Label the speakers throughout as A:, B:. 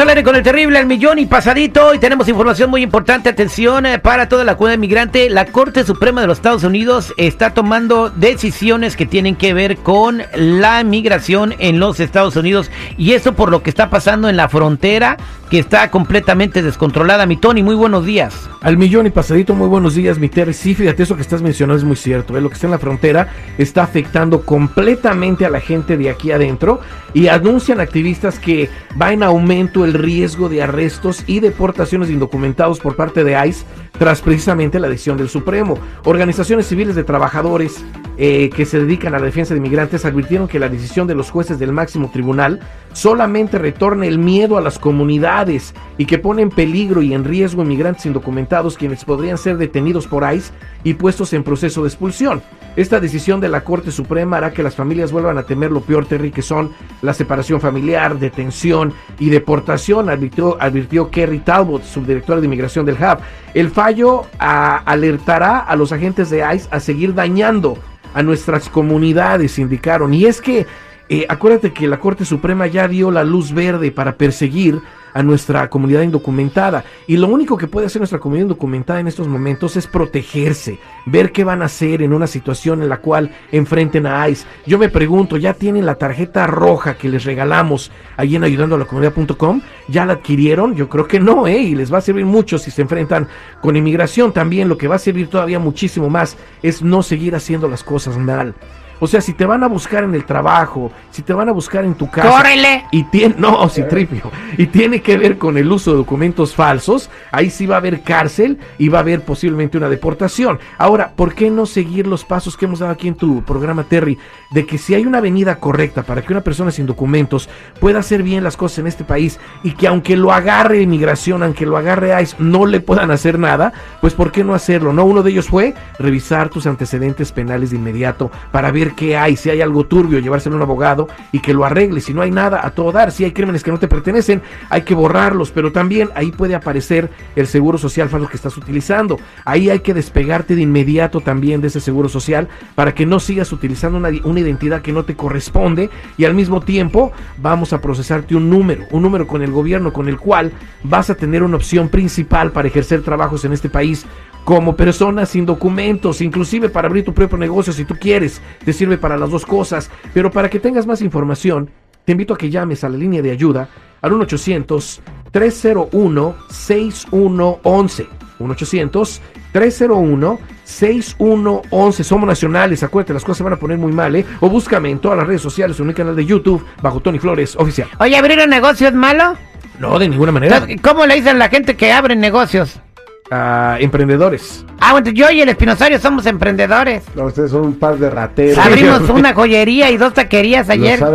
A: Al aire con el terrible al millón y pasadito y tenemos información muy importante. Atención eh, para toda la comunidad migrante. La Corte Suprema de los Estados Unidos está tomando decisiones que tienen que ver con la migración en los Estados Unidos y eso por lo que está pasando en la frontera que está completamente descontrolada. Mi Tony, muy buenos días.
B: Al millón y pasadito, muy buenos días, mi Terry. Sí, fíjate, eso que estás mencionando es muy cierto. ¿eh? Lo que está en la frontera está afectando completamente a la gente de aquí adentro y anuncian activistas que va en aumento el riesgo de arrestos y deportaciones de indocumentados por parte de ICE tras precisamente la decisión del Supremo. Organizaciones civiles de trabajadores eh, que se dedican a la defensa de inmigrantes advirtieron que la decisión de los jueces del máximo tribunal solamente retorna el miedo a las comunidades y que pone en peligro y en riesgo inmigrantes indocumentados quienes podrían ser detenidos por ICE y puestos en proceso de expulsión. Esta decisión de la Corte Suprema hará que las familias vuelvan a temer lo peor, Terry, que son la separación familiar, detención y deportación, advirtió, advirtió Kerry Talbot, subdirectora de inmigración del Hub. El fallo alertará a los agentes de ICE a seguir dañando a nuestras comunidades, indicaron. Y es que, eh, acuérdate que la Corte Suprema ya dio la luz verde para perseguir a nuestra comunidad indocumentada. Y lo único que puede hacer nuestra comunidad indocumentada en estos momentos es protegerse, ver qué van a hacer en una situación en la cual enfrenten a ICE. Yo me pregunto, ¿ya tienen la tarjeta roja que les regalamos allí en ayudando a la comunidad.com? ¿Ya la adquirieron? Yo creo que no, ¿eh? Y les va a servir mucho si se enfrentan con inmigración. También lo que va a servir todavía muchísimo más es no seguir haciendo las cosas mal. O sea, si te van a buscar en el trabajo, si te van a buscar en tu casa.
A: ¡Córrele!
B: Y tiene, no, sin tripio. Y tiene que ver con el uso de documentos falsos. Ahí sí va a haber cárcel y va a haber posiblemente una deportación. Ahora, ¿por qué no seguir los pasos que hemos dado aquí en tu programa, Terry? De que si hay una avenida correcta para que una persona sin documentos pueda hacer bien las cosas en este país y que aunque lo agarre inmigración, aunque lo agarre ICE, no le puedan hacer nada, pues ¿por qué no hacerlo? No, uno de ellos fue revisar tus antecedentes penales de inmediato para ver qué hay, si hay algo turbio, llevárselo a un abogado y que lo arregle. Si no hay nada, a todo dar. Si hay crímenes que no te pertenecen, hay que borrarlos. Pero también ahí puede aparecer el seguro social falso que estás utilizando. Ahí hay que despegarte de inmediato también de ese seguro social para que no sigas utilizando una, una identidad que no te corresponde y al mismo tiempo vamos a procesarte un número, un número con el gobierno con el cual vas a tener una opción principal para ejercer trabajos en este país como persona sin documentos, inclusive para abrir tu propio negocio si tú quieres, te sirve para las dos cosas, pero para que tengas más información, te invito a que llames a la línea de ayuda al 1-800-301-6111. 1-800-301-6111. Somos nacionales, acuérdate, las cosas se van a poner muy mal, ¿eh? O búscame en todas las redes sociales o en mi canal de YouTube bajo Tony Flores Oficial.
A: Oye, ¿abrir un negocio es malo?
B: No, de ninguna manera.
A: ¿Cómo le dicen la gente que abre negocios?
B: Emprendedores.
A: Ah, bueno, yo y el Espinosario somos emprendedores.
C: No, ustedes son un par de rateros.
A: Abrimos una joyería y dos taquerías ayer.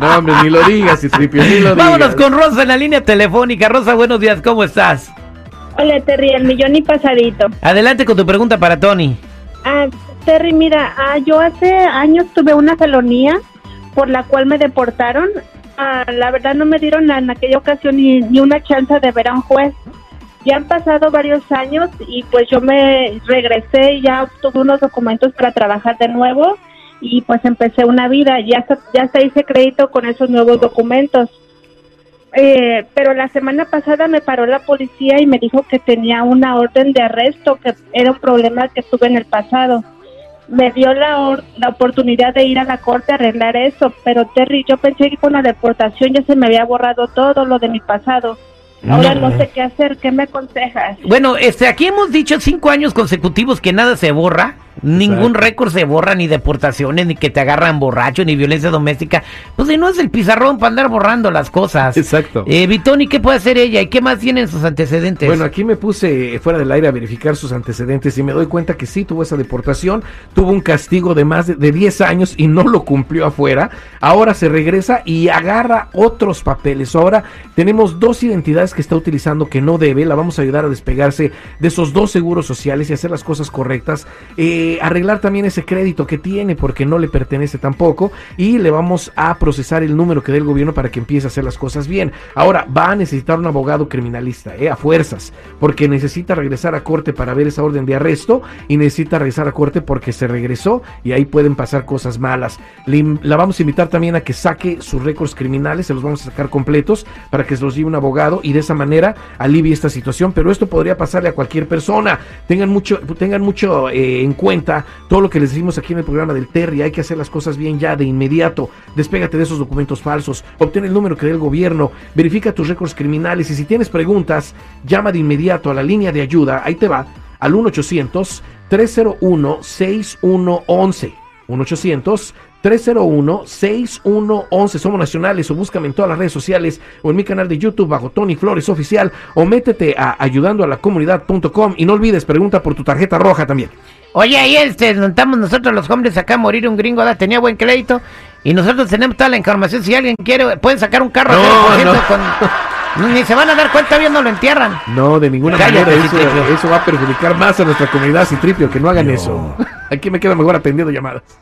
B: no, hombre, ni lo digas, Citripio, ni lo
A: Vámonos con Rosa en la línea telefónica. Rosa, buenos días, ¿cómo estás?
D: Hola, Terry, el millón y pasadito.
A: Adelante con tu pregunta para Tony.
D: Ah, Terry, mira, ah, yo hace años tuve una felonía por la cual me deportaron. Ah, la verdad no me dieron en aquella ocasión ni, ni una chance de ver a un juez ya han pasado varios años y pues yo me regresé y ya obtuve unos documentos para trabajar de nuevo y pues empecé una vida. Ya ya se hice crédito con esos nuevos documentos. Eh, pero la semana pasada me paró la policía y me dijo que tenía una orden de arresto, que era un problema que tuve en el pasado. Me dio la, la oportunidad de ir a la corte a arreglar eso, pero Terry, yo pensé que con la deportación ya se me había borrado todo lo de mi pasado. Ahora no sé qué hacer, ¿qué me aconsejas?
A: Bueno, este, aquí hemos dicho cinco años consecutivos que nada se borra. Ningún récord se borra, ni deportaciones, ni que te agarran borracho, ni violencia doméstica. Pues si no es el pizarrón para andar borrando las cosas.
B: Exacto.
A: Eh, Vitoni, ¿qué puede hacer ella? ¿Y qué más tienen sus antecedentes?
B: Bueno, aquí me puse fuera del aire a verificar sus antecedentes y me doy cuenta que sí tuvo esa deportación, tuvo un castigo de más de, de 10 años y no lo cumplió afuera. Ahora se regresa y agarra otros papeles. Ahora tenemos dos identidades que está utilizando que no debe. La vamos a ayudar a despegarse de esos dos seguros sociales y hacer las cosas correctas. Eh, eh, arreglar también ese crédito que tiene porque no le pertenece tampoco y le vamos a procesar el número que dé el gobierno para que empiece a hacer las cosas bien. Ahora, va a necesitar un abogado criminalista, eh, a fuerzas, porque necesita regresar a corte para ver esa orden de arresto y necesita regresar a corte porque se regresó y ahí pueden pasar cosas malas. La vamos a invitar también a que saque sus récords criminales, se los vamos a sacar completos para que se los lleve un abogado y de esa manera alivie esta situación, pero esto podría pasarle a cualquier persona. Tengan mucho, tengan mucho eh, en cuenta todo lo que les decimos aquí en el programa del Terry, hay que hacer las cosas bien ya de inmediato. Despégate de esos documentos falsos, obtén el número que dé el gobierno, verifica tus récords criminales. Y si tienes preguntas, llama de inmediato a la línea de ayuda, ahí te va, al 1 800 301 6111 1 800 301-6111. Somos nacionales o búscame en todas las redes sociales o en mi canal de YouTube bajo Tony Flores Oficial o métete a ayudando a la comunidad.com y no olvides, pregunta por tu tarjeta roja también.
A: Oye, ahí este, nos estamos nosotros los hombres acá a morir un gringo, ¿verdad? tenía buen crédito y nosotros tenemos toda la información. Si alguien quiere, pueden sacar un carro a
B: No,
A: 0%
B: no.
A: con- Ni se van a dar cuenta bien, no lo entierran.
B: No, de ninguna
A: Cállate,
B: manera. Eso va a perjudicar más a nuestra comunidad, Citripio, que no hagan eso. Aquí me queda mejor atendiendo llamadas.